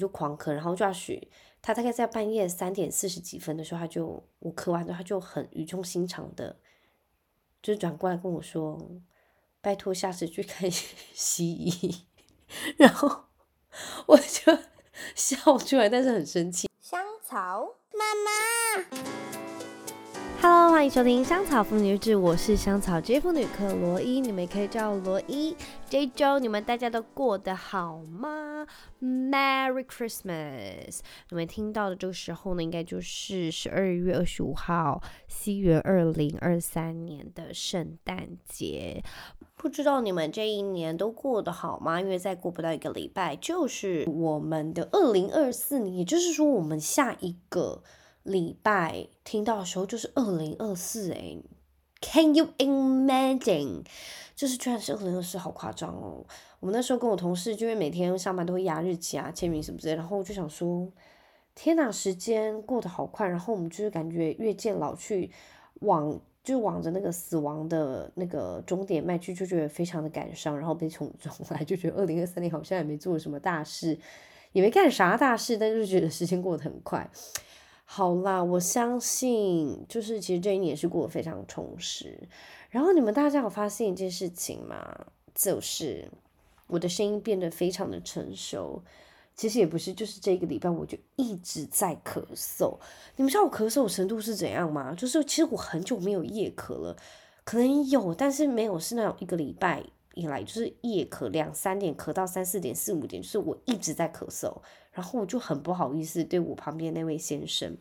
就狂咳，然后就要许他大概在半夜三点四十几分的时候，他就我咳完之后，他就很语重心长的，就转过来跟我说：“拜托下次去看 西医。”然后我就 笑出来，但是很生气。香草妈妈。Hello，欢迎收听《香草妇女日志》，我是香草职业妇女克罗伊，你们也可以叫我罗伊。这一周你们大家都过得好吗？Merry Christmas！你们听到的这个时候呢，应该就是十二月二十五号，西元二零二三年的圣诞节。不知道你们这一年都过得好吗？因为再过不到一个礼拜，就是我们的二零二四年，也就是说我们下一个。礼拜听到的时候就是二零二四哎，Can you imagine？就是居然是二零二四，好夸张哦！我们那时候跟我同事，就因为每天上班都会压日期啊、签名什么之类，然后我就想说，天哪，时间过得好快，然后我们就是感觉越渐老去，往就往着那个死亡的那个终点迈去，就觉得非常的感伤，然后悲从中来，就觉得二零二三年好像也没做什么大事，也没干啥大事，但是觉得时间过得很快。好啦，我相信就是其实这一年是过得非常充实。然后你们大家有发现一件事情吗？就是我的声音变得非常的成熟。其实也不是，就是这个礼拜我就一直在咳嗽。你们知道我咳嗽程度是怎样吗？就是其实我很久没有夜咳了，可能有，但是没有是那种一个礼拜以来就是夜咳两三点咳到三四点四五点，就是我一直在咳嗽。然后我就很不好意思对我旁边那位先生，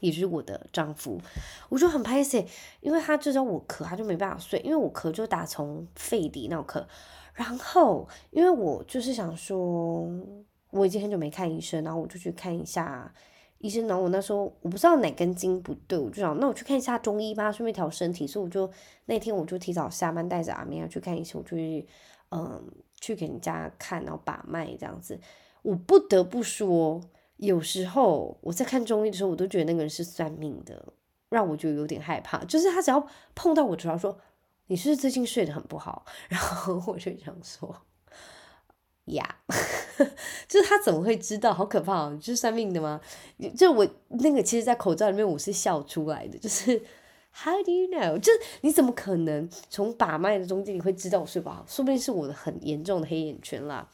也就是我的丈夫，我就很拍谢，因为他知道我咳，他就没办法睡，因为我咳就打从肺底那咳。然后因为我就是想说，我已经很久没看医生，然后我就去看一下医生。然后我那时候我不知道哪根筋不对，我就想那我去看一下中医吧，顺便调身体。所以我就那天我就提早下班，带着阿明要去看医生，我就去嗯去给人家看，然后把脉这样子。我不得不说，有时候我在看中医的时候，我都觉得那个人是算命的，让我就有点害怕。就是他只要碰到我头上说：“你是不是最近睡得很不好？”然后我就想说：“呀，就是他怎么会知道？好可怕哦！就是算命的吗？就我那个，其实，在口罩里面我是笑出来的。就是 How do you know？就是你怎么可能从把脉的中间你会知道我睡不好？说不定是我的很严重的黑眼圈啦。”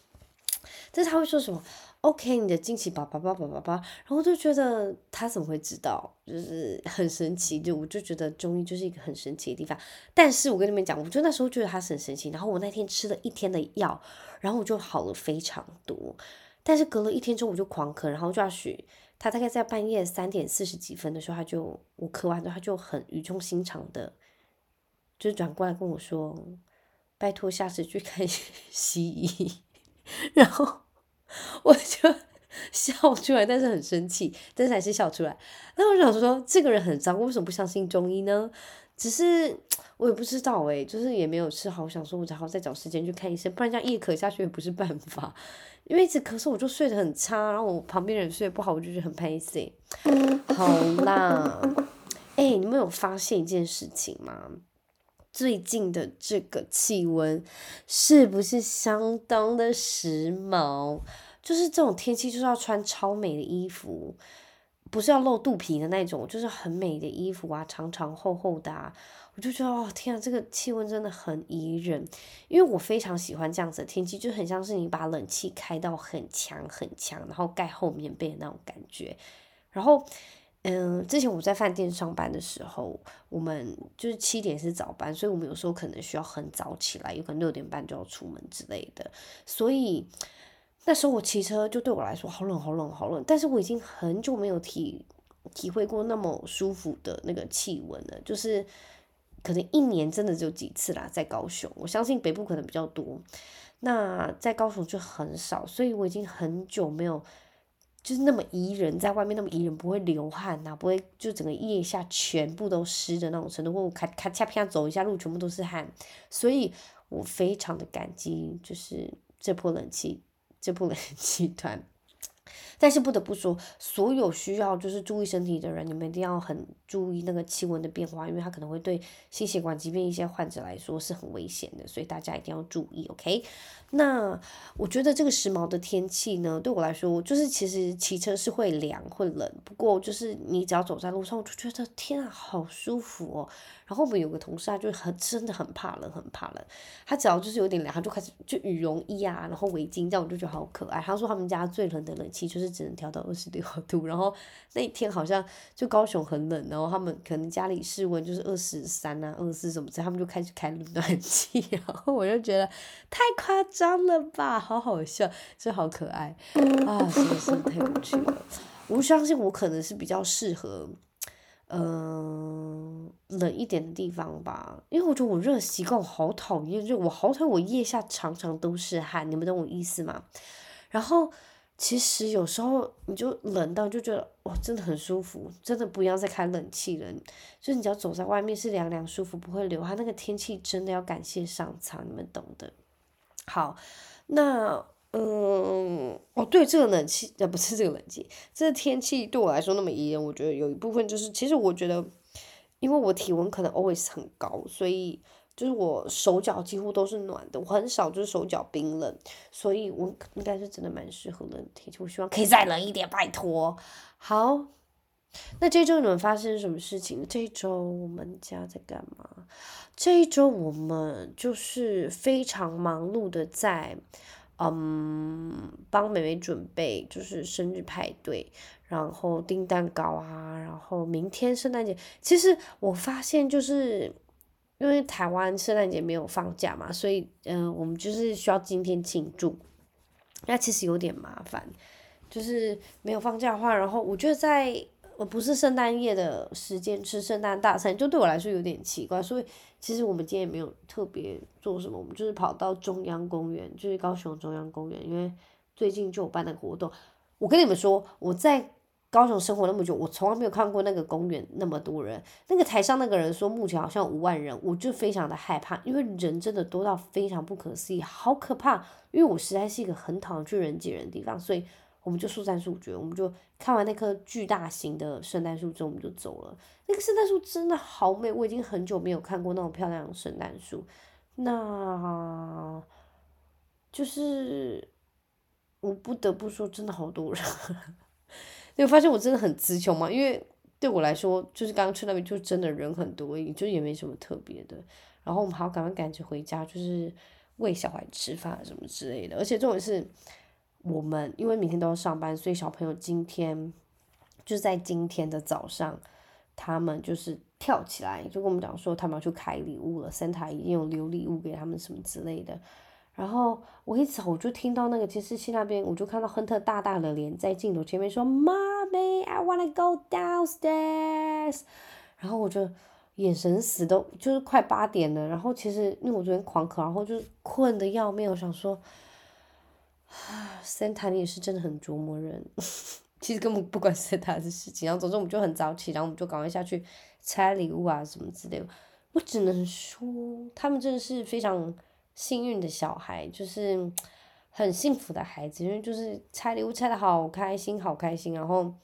但是他会说什么？OK，你的经期叭叭叭叭叭叭，然后我就觉得他怎么会知道？就是很神奇，就我就觉得中医就是一个很神奇的地方。但是我跟你们讲，我就那时候觉得他很神奇。然后我那天吃了一天的药，然后我就好了非常多。但是隔了一天之后我就狂咳，然后 Josh 他大概在半夜三点四十几分的时候，他就我咳完之后他就很语重心长的，就转过来跟我说：“拜托下次去看 西医。”然后我就 笑出来，但是很生气，但是还是笑出来。那我想说，这个人很脏，为什么不相信中医呢？只是我也不知道诶，就是也没有吃好，我想说我只好再找时间去看医生，不然这样夜咳下去也不是办法。因为一直咳嗽，我就睡得很差，然后我旁边人睡得不好，我就觉得很拍谢。好啦，哎，你们有发现一件事情吗？最近的这个气温是不是相当的时髦？就是这种天气就是要穿超美的衣服，不是要露肚皮的那种，就是很美的衣服啊，长长厚厚的啊。我就觉得哦，天啊，这个气温真的很宜人，因为我非常喜欢这样子的天气，就很像是你把冷气开到很强很强，然后盖厚棉被的那种感觉，然后。嗯，之前我在饭店上班的时候，我们就是七点是早班，所以我们有时候可能需要很早起来，有可能六点半就要出门之类的。所以那时候我骑车就对我来说好冷好冷好冷，但是我已经很久没有体体会过那么舒服的那个气温了，就是可能一年真的只有几次啦，在高雄，我相信北部可能比较多，那在高雄就很少，所以我已经很久没有。就是那么宜人，在外面那么宜人，不会流汗呐、啊，不会就整个腋下全部都湿的那种程度，或我咔咔嚓啪走一下路全部都是汗，所以我非常的感激，就是这波冷气，这波冷气团。但是不得不说，所有需要就是注意身体的人，你们一定要很注意那个气温的变化，因为它可能会对心血管疾病一些患者来说是很危险的，所以大家一定要注意，OK？那我觉得这个时髦的天气呢，对我来说，就是其实骑车是会凉会冷，不过就是你只要走在路上，我就觉得天啊，好舒服哦。然后我们有个同事啊，就很真的很怕冷，很怕冷。他只要就是有点凉，他就开始就羽绒衣啊，然后围巾，这样我就觉得好可爱。他说他们家最冷的冷气就是只能调到二十六度，然后那一天好像就高雄很冷，然后他们可能家里室温就是二十三啊、二十四什么之类，他们就开始开暖气，然后我就觉得太夸张了吧，好好笑，就好可爱啊，真的是太有趣了。我相信我可能是比较适合。嗯、冷一点的地方吧，因为我觉得我热习惯，我好讨厌热，我好讨厌我腋下常常都是汗，你们懂我意思吗？然后其实有时候你就冷到就觉得哇，真的很舒服，真的不要再开冷气了，就是你只要走在外面是凉凉舒服，不会流汗，那个天气真的要感谢上苍，你们懂的。好，那。嗯，哦，对，这个冷气，呃，不是这个冷气，这个天气对我来说那么宜人，我觉得有一部分就是，其实我觉得，因为我体温可能 always 很高，所以就是我手脚几乎都是暖的，我很少就是手脚冰冷，所以我应该是真的蛮适合冷天气。我希望可以再冷一点，拜托。好，那这周你们发生什么事情？这周我们家在干嘛？这一周我们就是非常忙碌的在。嗯，帮妹妹准备就是生日派对，然后订蛋糕啊，然后明天圣诞节。其实我发现就是因为台湾圣诞节没有放假嘛，所以嗯、我们就是需要今天庆祝。那其实有点麻烦，就是没有放假的话，然后我觉得在。我不是圣诞夜的时间吃圣诞大餐，就对我来说有点奇怪，所以其实我们今天也没有特别做什么，我们就是跑到中央公园，就是高雄中央公园，因为最近就有办的活动。我跟你们说，我在高雄生活那么久，我从来没有看过那个公园那么多人。那个台上那个人说目前好像五万人，我就非常的害怕，因为人真的多到非常不可思议，好可怕。因为我实在是一个很讨厌去人挤人的地方，所以。我们就速战速决，我们就看完那棵巨大型的圣诞树之后，我们就走了。那个圣诞树真的好美，我已经很久没有看过那种漂亮的圣诞树。那，就是我不得不说，真的好多人。你会发现我真的很词穷嘛？因为对我来说，就是刚刚去那边就真的人很多，也就也没什么特别的。然后我们还要赶快赶着回家，就是喂小孩吃饭什么之类的。而且重点是。我们因为明天都要上班，所以小朋友今天就在今天的早上，他们就是跳起来，就跟我们讲说他们要去开礼物了，Santa 已经有留礼物给他们什么之类的。然后我一走，我就听到那个监视器那边，我就看到亨特大大的脸在镜头前面说：“Mommy, I wanna go downstairs。”然后我就眼神死都就是快八点了，然后其实因为我昨天狂咳，然后就困得要命，我想说。啊，Santa 你也是真的很琢磨人，其实根本不管 Santa 的事情，然后总之我们就很早起，然后我们就赶快下去拆礼物啊什么之类的。我只能说，他们真的是非常幸运的小孩，就是很幸福的孩子，因为就是拆礼物拆的好开心，好开心，然后。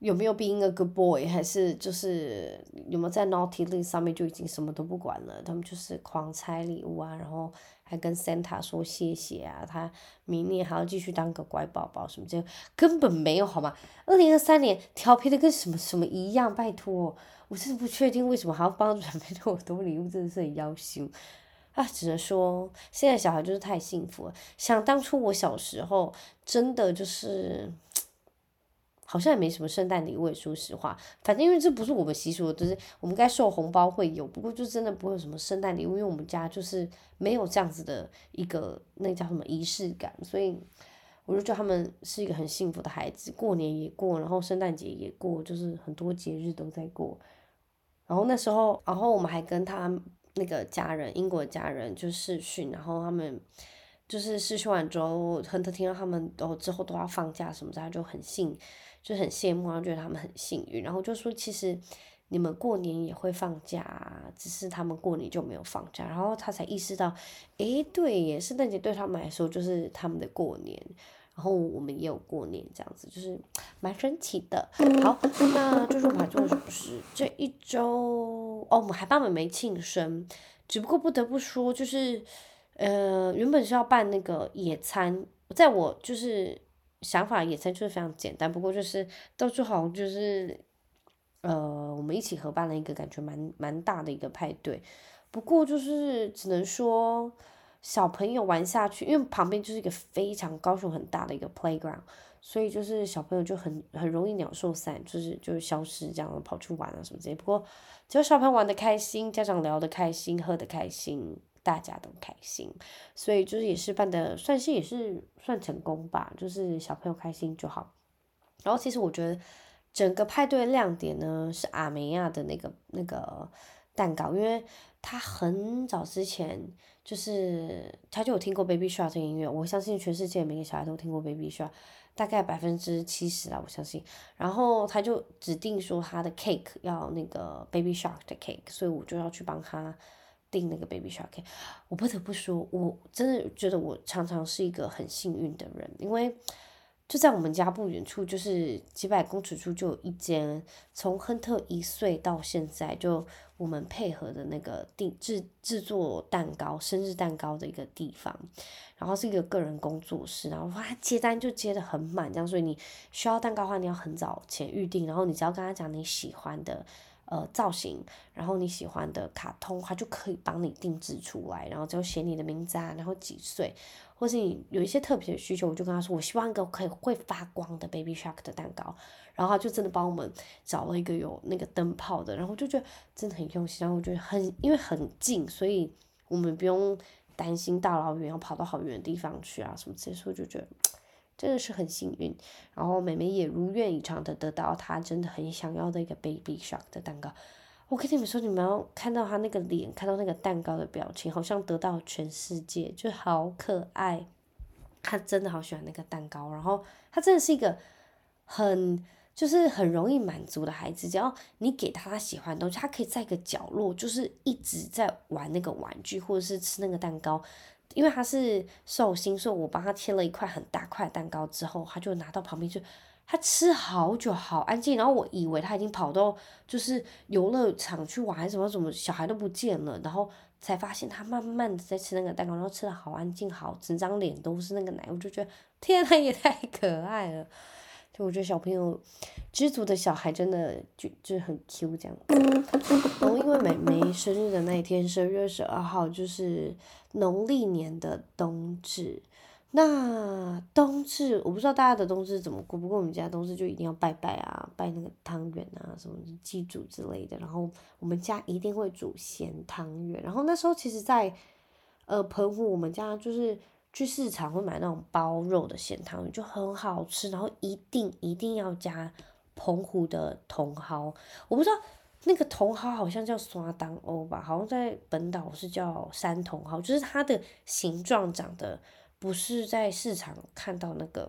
有没有 being a good boy，还是就是有没有在 naughty list 上面就已经什么都不管了？他们就是狂拆礼物啊，然后还跟 Santa 说谢谢啊，他明年还要继续当个乖宝宝什么这根本没有好吗？二零二三年调皮的跟什么什么一样，拜托，我真的不确定为什么还要帮准备那么多礼物，真的是很要羞啊！只能说现在小孩就是太幸福了。想当初我小时候，真的就是。好像也没什么圣诞礼物，说实话，反正因为这不是我们习俗，就是我们该收红包会有，不过就真的不会有什么圣诞礼物，因为我们家就是没有这样子的一个那叫什么仪式感，所以我就觉得他们是一个很幸福的孩子，过年也过，然后圣诞节也过，就是很多节日都在过。然后那时候，然后我们还跟他那个家人，英国家人就视讯，然后他们就是视讯完之后，亨特听到他们都之后都要放假什么的，他就很幸。就很羡慕，然后觉得他们很幸运，然后就说其实你们过年也会放假，只是他们过年就没有放假，然后他才意识到，诶，对耶，圣诞节对他们来说就是他们的过年，然后我们也有过年这样子，就是蛮神奇的。好，那就是我们还做了什么事？这一周哦，我们还帮妹妹庆生，只不过不得不说，就是呃，原本是要办那个野餐，在我就是想法，野餐就是非常简单，不过就是到最后就是呃，我们一起合办了一个感觉蛮蛮大的一个派对。不过就是只能说小朋友玩下去，因为旁边就是一个非常高雄很大的一个 playground，所以就是小朋友就很很容易鸟兽散，就是就是消失这样跑去玩啊什么之类。不过只要小朋友玩得开心，家长聊得开心，喝得开心，大家都开心，所以就是也是办的算是也是算成功吧，就是小朋友开心就好。然后其实我觉得整个派对亮点呢是阿梅亚的那个那个蛋糕，因为。他很早之前就是他就有听过 Baby Shark 这音乐，我相信全世界每个小孩都听过 Baby Shark，大概百分之七十啊，我相信。然后他就指定说他的 cake 要那个 Baby Shark 的 cake，所以我就要去帮他订那个 Baby Shark。我不得不说，我真的觉得我常常是一个很幸运的人，因为。就在我们家不远处，就是几百公尺处就有一间，从亨特一岁到现在，就我们配合的那个定制制作蛋糕、生日蛋糕的一个地方，然后是一个个人工作室，然后哇接单就接得很满，这样，所以你需要蛋糕的话，你要很早前预定，然后你只要跟他讲你喜欢的呃造型，然后你喜欢的卡通，他就可以帮你定制出来，然后就写你的名字啊，然后几岁。或是你有一些特别的需求，我就跟他说，我希望一个可以会发光的 Baby Shark 的蛋糕，然后他就真的帮我们找了一个有那个灯泡的，然后就觉得真的很用心，然后我觉得很因为很近，所以我们不用担心大老远要跑到好远的地方去啊什么之类，所以就觉得真的是很幸运，然后妹妹也如愿以偿的得到她真的很想要的一个 Baby Shark 的蛋糕。我跟你们说，你们要看到她那个脸，看到那个蛋糕的表情，好像得到全世界，就好可爱。她真的好喜欢那个蛋糕，然后她真的是一个很就是很容易满足的孩子。只要你给他他喜欢的东西，他可以在一个角落，就是一直在玩那个玩具，或者是吃那个蛋糕。因为他是寿星，所以我帮他切了一块很大块蛋糕之后，他就拿到旁边去。他吃好久，好安静，然后我以为他已经跑到就是游乐场去玩，什么什么，小孩都不见了，然后才发现他慢慢的在吃那个蛋糕，然后吃的好安静，好，整张脸都是那个奶，我就觉得天呐，也太可爱了。我觉得小朋友知足的小孩真的就就很 Q 这样。然后因为妹妹生日的那一天，十二月十二号，就是农历年的冬至。那冬至，我不知道大家的冬至怎么过，不过我们家冬至就一定要拜拜啊，拜那个汤圆啊，什么祭祖之类的。然后我们家一定会煮咸汤圆。然后那时候其实，在呃澎湖，我们家就是去市场会买那种包肉的咸汤圆，就很好吃。然后一定一定要加澎湖的茼蒿，我不知道那个茼蒿好像叫刷当欧吧，好像在本岛是叫山茼蒿，就是它的形状长得。不是在市场看到那个，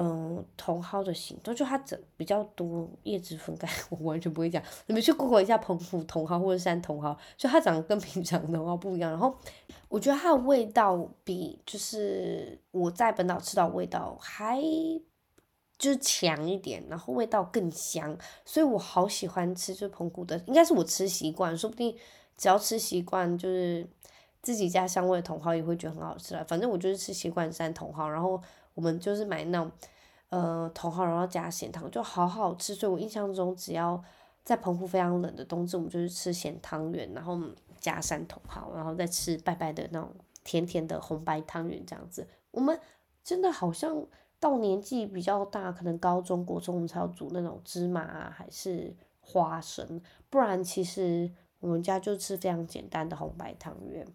嗯，茼蒿的形状，就它整比较多叶子分开，我完全不会讲。你们去 Google 一下澎湖茼蒿或者山茼蒿，就它长得跟平常的茼蒿不一样。然后我觉得它的味道比就是我在本岛吃到味道还就是强一点，然后味道更香，所以我好喜欢吃就澎湖的，应该是我吃习惯，说不定只要吃习惯就是。自己家香味的茼蒿也会觉得很好吃了，反正我就是吃习惯山茼蒿，然后我们就是买那种，呃，茼蒿然后加咸汤，就好好吃。所以我印象中，只要在澎湖非常冷的冬至，我们就是吃咸汤圆，然后加山茼蒿，然后再吃拜拜的那种甜甜的红白汤圆这样子。我们真的好像到年纪比较大，可能高中、国中我们才要煮那种芝麻啊，还是花生，不然其实我们家就吃非常简单的红白汤圆。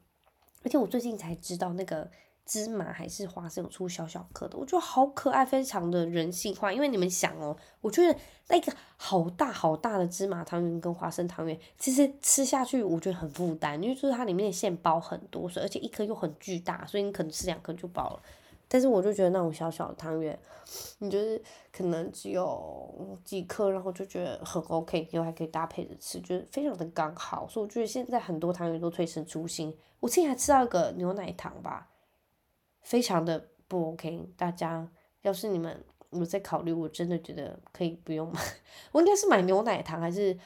而且我最近才知道，那个芝麻还是花生有出小小颗的，我觉得好可爱，非常的人性化。因为你们想哦，我觉得那个好大好大的芝麻汤圆跟花生汤圆，其实吃下去我觉得很负担，因为就是它里面的馅包很多，所以而且一颗又很巨大，所以你可能吃两颗就饱了。但是我就觉得那种小小的汤圆，你就是可能只有几颗，然后就觉得很 OK，又还可以搭配着吃，就是非常的刚好。所以我觉得现在很多汤圆都推陈出新。我之前还吃到一个牛奶糖吧，非常的不 OK，大家要是你们有在考虑，我真的觉得可以不用买。我应该是买牛奶糖还是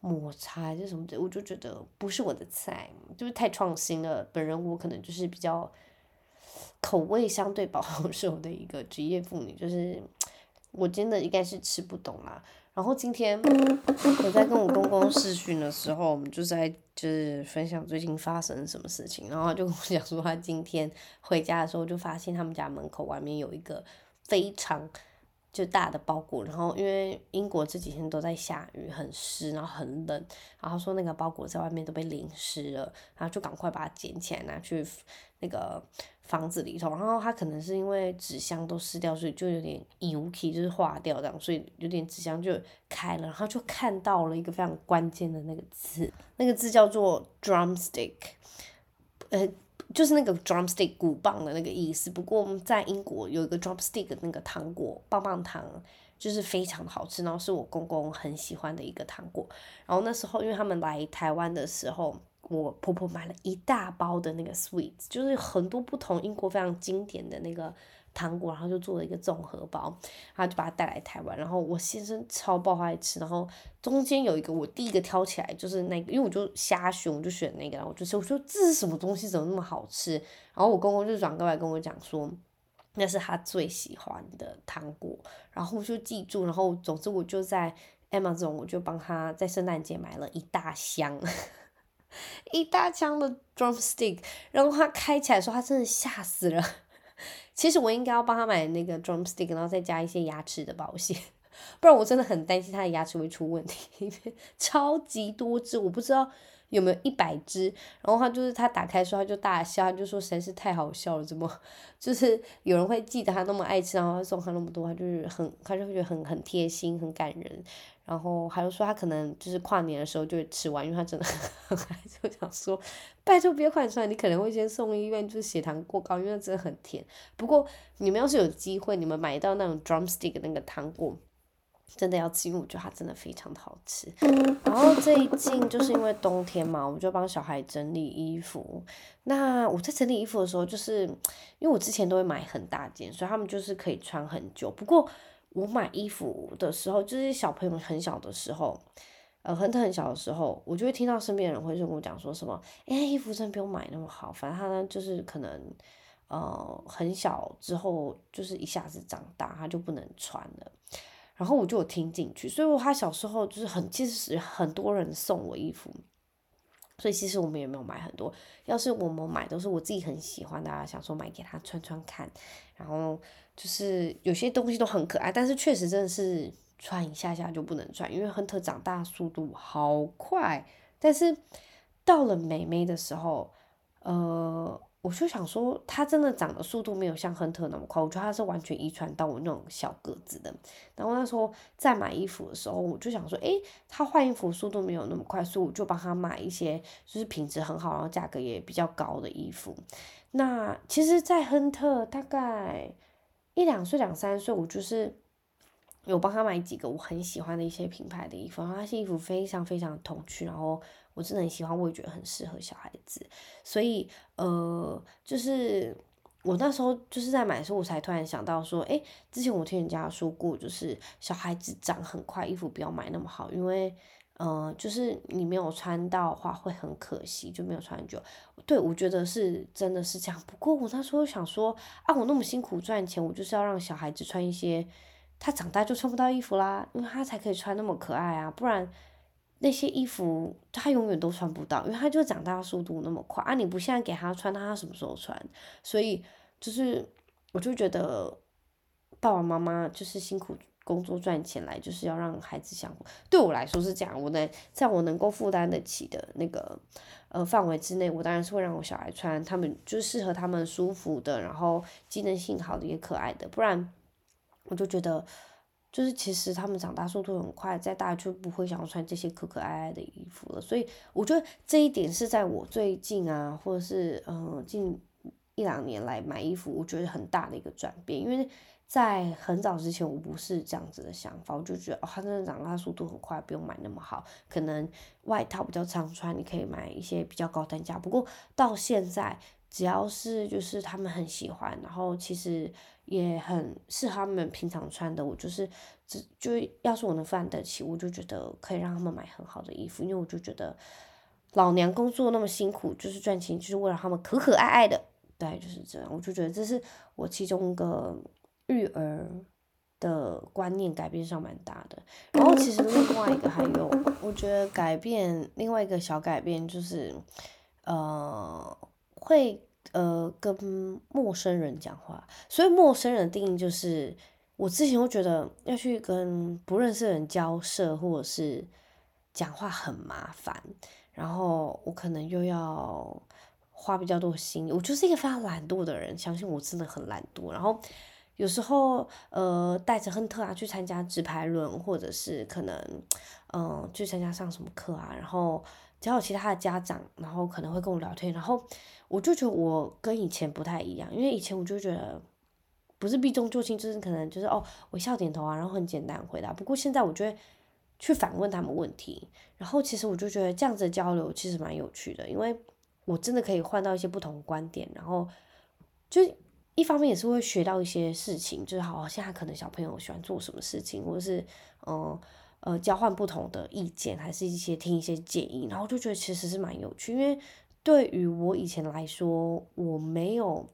抹茶还是什么的，我就觉得不是我的菜，就是太创新了。本人我可能就是比较口味相对保 守的一个职业妇女，就是我真的应该是吃不懂啦。然后今天我在跟我公公视讯的时候，我们就在就是分享最近发生什么事情。然后他就跟我讲说，他今天回家的时候就发现他们家门口外面有一个非常就大的包裹。然后因为英国这几天都在下雨，很湿，然后很冷。然后说那个包裹在外面都被淋湿了，然后就赶快把它捡起来拿去那个。房子里头，然后他可能是因为纸箱都湿掉，所以就有点油漆，就是化掉这样，所以有点纸箱就开了，然后就看到了一个非常关键的那个字，那个字叫做 drumstick，呃，就是那个 drumstick 鼓棒的那个意思。不过在英国有一个 drumstick 那个糖果棒棒糖，就是非常好吃，然后是我公公很喜欢的一个糖果。然后那时候因为他们来台湾的时候。我婆婆买了一大包的那个 sweets，就是很多不同英国非常经典的那个糖果，然后就做了一个综合包，然后就把它带来台湾。然后我先生超爆爱吃，然后中间有一个我第一个挑起来就是那个，因为我就瞎选，我就选那个，然后我就说我说这是什么东西，怎么那么好吃？然后我公公就转过来跟我讲说，那是他最喜欢的糖果，然后我就记住，然后总之我就在 Amazon 我就帮他在圣诞节买了一大箱。一大箱的 drumstick，然后他开起来的时候，他真的吓死了。其实我应该要帮他买那个 drumstick，然后再加一些牙齿的保险，不然我真的很担心他的牙齿会出问题。超级多只，我不知道有没有一百只。然后他就是他打开的时候他就大笑，他就说实在是太好笑了，怎么就是有人会记得他那么爱吃，然后送他那么多，他就是很，他就会觉得很很贴心，很感人。然后还有说他可能就是跨年的时候就会吃完，因为他真的很爱，就想说拜托别换算，你可能会先送医院，就是血糖过高，因为真的很甜。不过你们要是有机会，你们买到那种 drumstick 那个糖果，真的要吃，因为我觉得它真的非常的好吃。然后最近就是因为冬天嘛，我就帮小孩整理衣服。那我在整理衣服的时候，就是因为我之前都会买很大件，所以他们就是可以穿很久。不过我买衣服的时候，就是小朋友很小的时候，呃，很很小的时候，我就会听到身边人会跟我讲说什么，哎，衣服真的不用买那么好，反正他呢就是可能，呃，很小之后就是一下子长大，他就不能穿了。然后我就有听进去，所以我他小时候就是很，其实很多人送我衣服，所以其实我们也没有买很多。要是我们买都是我自己很喜欢的啊，想说买给他穿穿看，然后。就是有些东西都很可爱，但是确实真的是穿一下下就不能穿，因为亨特长大速度好快。但是到了妹妹的时候，呃，我就想说，他真的长的速度没有像亨特那么快，我觉得他是完全遗传到我那种小个子的。然后那时候在买衣服的时候，我就想说，诶，他换衣服速度没有那么快，所以我就帮他买一些就是品质很好，然后价格也比较高的衣服。那其实，在亨特大概。一两岁、两三岁，我就是有帮他买几个我很喜欢的一些品牌的衣服，然后那些衣服非常非常童趣，然后我真的很喜欢，我也觉得很适合小孩子，所以呃，就是我那时候就是在买的时候，我才突然想到说，诶，之前我听人家说过，就是小孩子长很快，衣服不要买那么好，因为。嗯、呃，就是你没有穿到的话会很可惜，就没有穿很久。对，我觉得是真的是这样。不过我那时候想说啊，我那么辛苦赚钱，我就是要让小孩子穿一些他长大就穿不到衣服啦，因为他才可以穿那么可爱啊，不然那些衣服他永远都穿不到，因为他就长大速度那么快啊。你不现在给他穿，他什么时候穿？所以就是我就觉得爸爸妈妈就是辛苦。工作赚钱来就是要让孩子享，对我来说是这样。我能在我能够负担得起的那个呃范围之内，我当然是会让我小孩穿他们就适合他们舒服的，然后机能性好的也可爱的。不然我就觉得就是其实他们长大速度很快，再大就不会想要穿这些可可爱爱的衣服了。所以我觉得这一点是在我最近啊，或者是嗯、近一两年来买衣服，我觉得很大的一个转变，因为。在很早之前，我不是这样子的想法，我就觉得哦，他真的长大速度很快，不用买那么好。可能外套比较常穿，你可以买一些比较高单价。不过到现在，只要是就是他们很喜欢，然后其实也很是他们平常穿的，我就是只就要是我能负担得起，我就觉得可以让他们买很好的衣服，因为我就觉得老娘工作那么辛苦，就是赚钱就是为了他们可可爱爱的，对，就是这样，我就觉得这是我其中一个育儿的观念改变上蛮大的。然后其实另外一个还有，我觉得改变另外一个小改变就是，呃。会呃跟陌生人讲话，所以陌生人的定义就是，我之前会觉得要去跟不认识的人交涉或者是讲话很麻烦，然后我可能又要花比较多心，我就是一个非常懒惰的人，相信我真的很懒惰。然后有时候呃带着亨特啊去参加直排轮，或者是可能嗯、去参加上什么课啊，然后只要有其他的家长，然后可能会跟我聊天，然后。我就觉得我跟以前不太一样，因为以前我就觉得不是避重就轻，就是可能就是哦，微笑点头啊，然后很简单回答。不过现在我觉得去反问他们问题，然后其实我就觉得这样子的交流其实蛮有趣的，因为我真的可以换到一些不同的观点，然后就一方面也是会学到一些事情，就是好，现在可能小朋友喜欢做什么事情，或者是嗯呃交换不同的意见，还是一些听一些建议，然后就觉得其实是蛮有趣，因为。对于我以前来说，我没有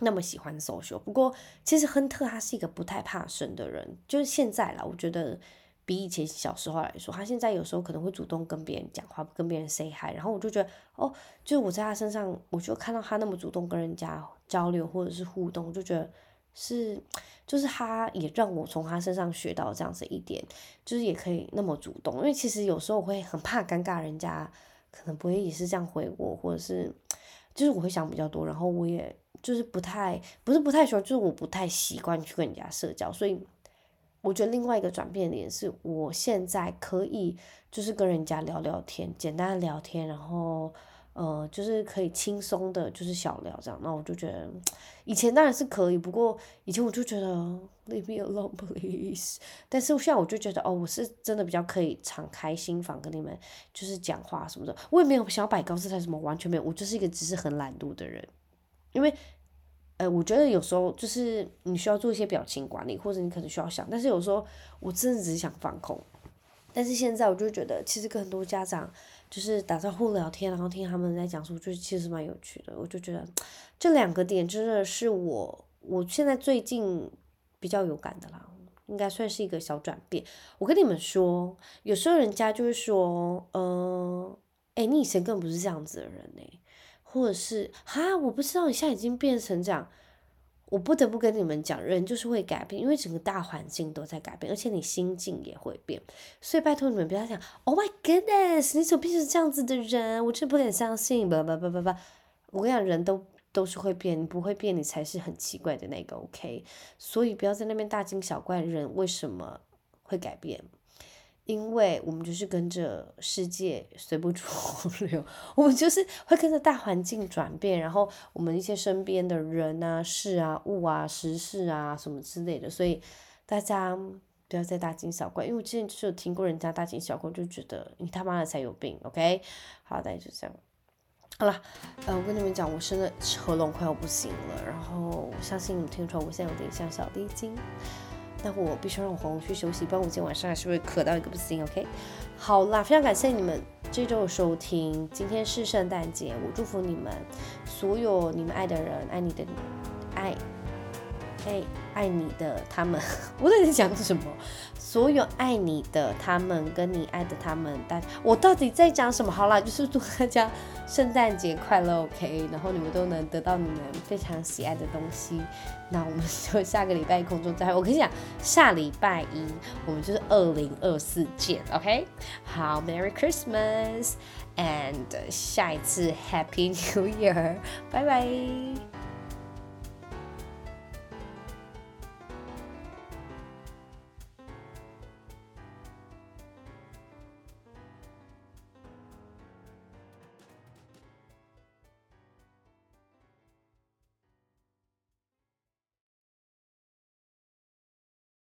那么喜欢 social。不过，其实亨特他是一个不太怕生的人。就是现在啦，我觉得比以前小时候来说，他现在有时候可能会主动跟别人讲话，跟别人 say hi。然后我就觉得，哦，就是我在他身上，我就看到他那么主动跟人家交流或者是互动，就觉得是，就是他也让我从他身上学到这样子一点，就是也可以那么主动。因为其实有时候我会很怕尴尬，人家。可能不会也是这样回我，或者是，就是我会想比较多，然后我也就是不太，不是不太喜欢，就是我不太习惯去跟人家社交，所以我觉得另外一个转变点是我现在可以就是跟人家聊聊天，简单的聊天，然后。呃，就是可以轻松的，就是小聊这样，那我就觉得以前当然是可以，不过以前我就觉得 leave me alone please，但是现在我就觉得哦，我是真的比较可以敞开心房跟你们就是讲话什么的，我也没有想要摆高姿态什么，完全没有，我就是一个只是很懒惰的人，因为呃，我觉得有时候就是你需要做一些表情管理，或者你可能需要想，但是有时候我真的只是想放空，但是现在我就觉得其实跟很多家长。就是打招呼聊天，然后听他们在讲述，就其实蛮有趣的。我就觉得这两个点真的是我我现在最近比较有感的啦，应该算是一个小转变。我跟你们说，有时候人家就会说，呃，诶，你以前根本不是这样子的人呢，或者是哈，我不知道你现在已经变成这样。我不得不跟你们讲，人就是会改变，因为整个大环境都在改变，而且你心境也会变。所以拜托你们不要想，Oh my goodness，你怎么变成这样子的人？我真不敢相信。不不不不不，我跟你讲，人都都是会变，你不会变，你才是很奇怪的那个。OK，所以不要在那边大惊小怪，人为什么会改变？因为我们就是跟着世界随波逐流，我们就是会跟着大环境转变，然后我们一些身边的人啊、事啊、物啊、时事啊什么之类的，所以大家不要再大惊小怪。因为我之前就是有听过人家大惊小怪，就觉得你他妈的才有病，OK？好，大家就这样。好了，呃，我跟你们讲，我真的喉咙快要不行了，然后我相信你们听出来我现在有点像小丽晶。那我必须让我红去休息，不然我今天晚上还是会渴到一个不行。OK，好啦，非常感谢你们这周的收听。今天是圣诞节，我祝福你们所有你们爱的人，爱你的爱，爱爱你的他们。我在讲什么？所有爱你的他们，跟你爱的他们，大我到底在讲什么？好啦，就是祝大家圣诞节快乐，OK，然后你们都能得到你们非常喜爱的东西。那我们就下个礼拜空中再。我跟你讲，下礼拜一我们就是二零二四见，OK？好，Merry Christmas，and 下一次 Happy New Year，拜拜。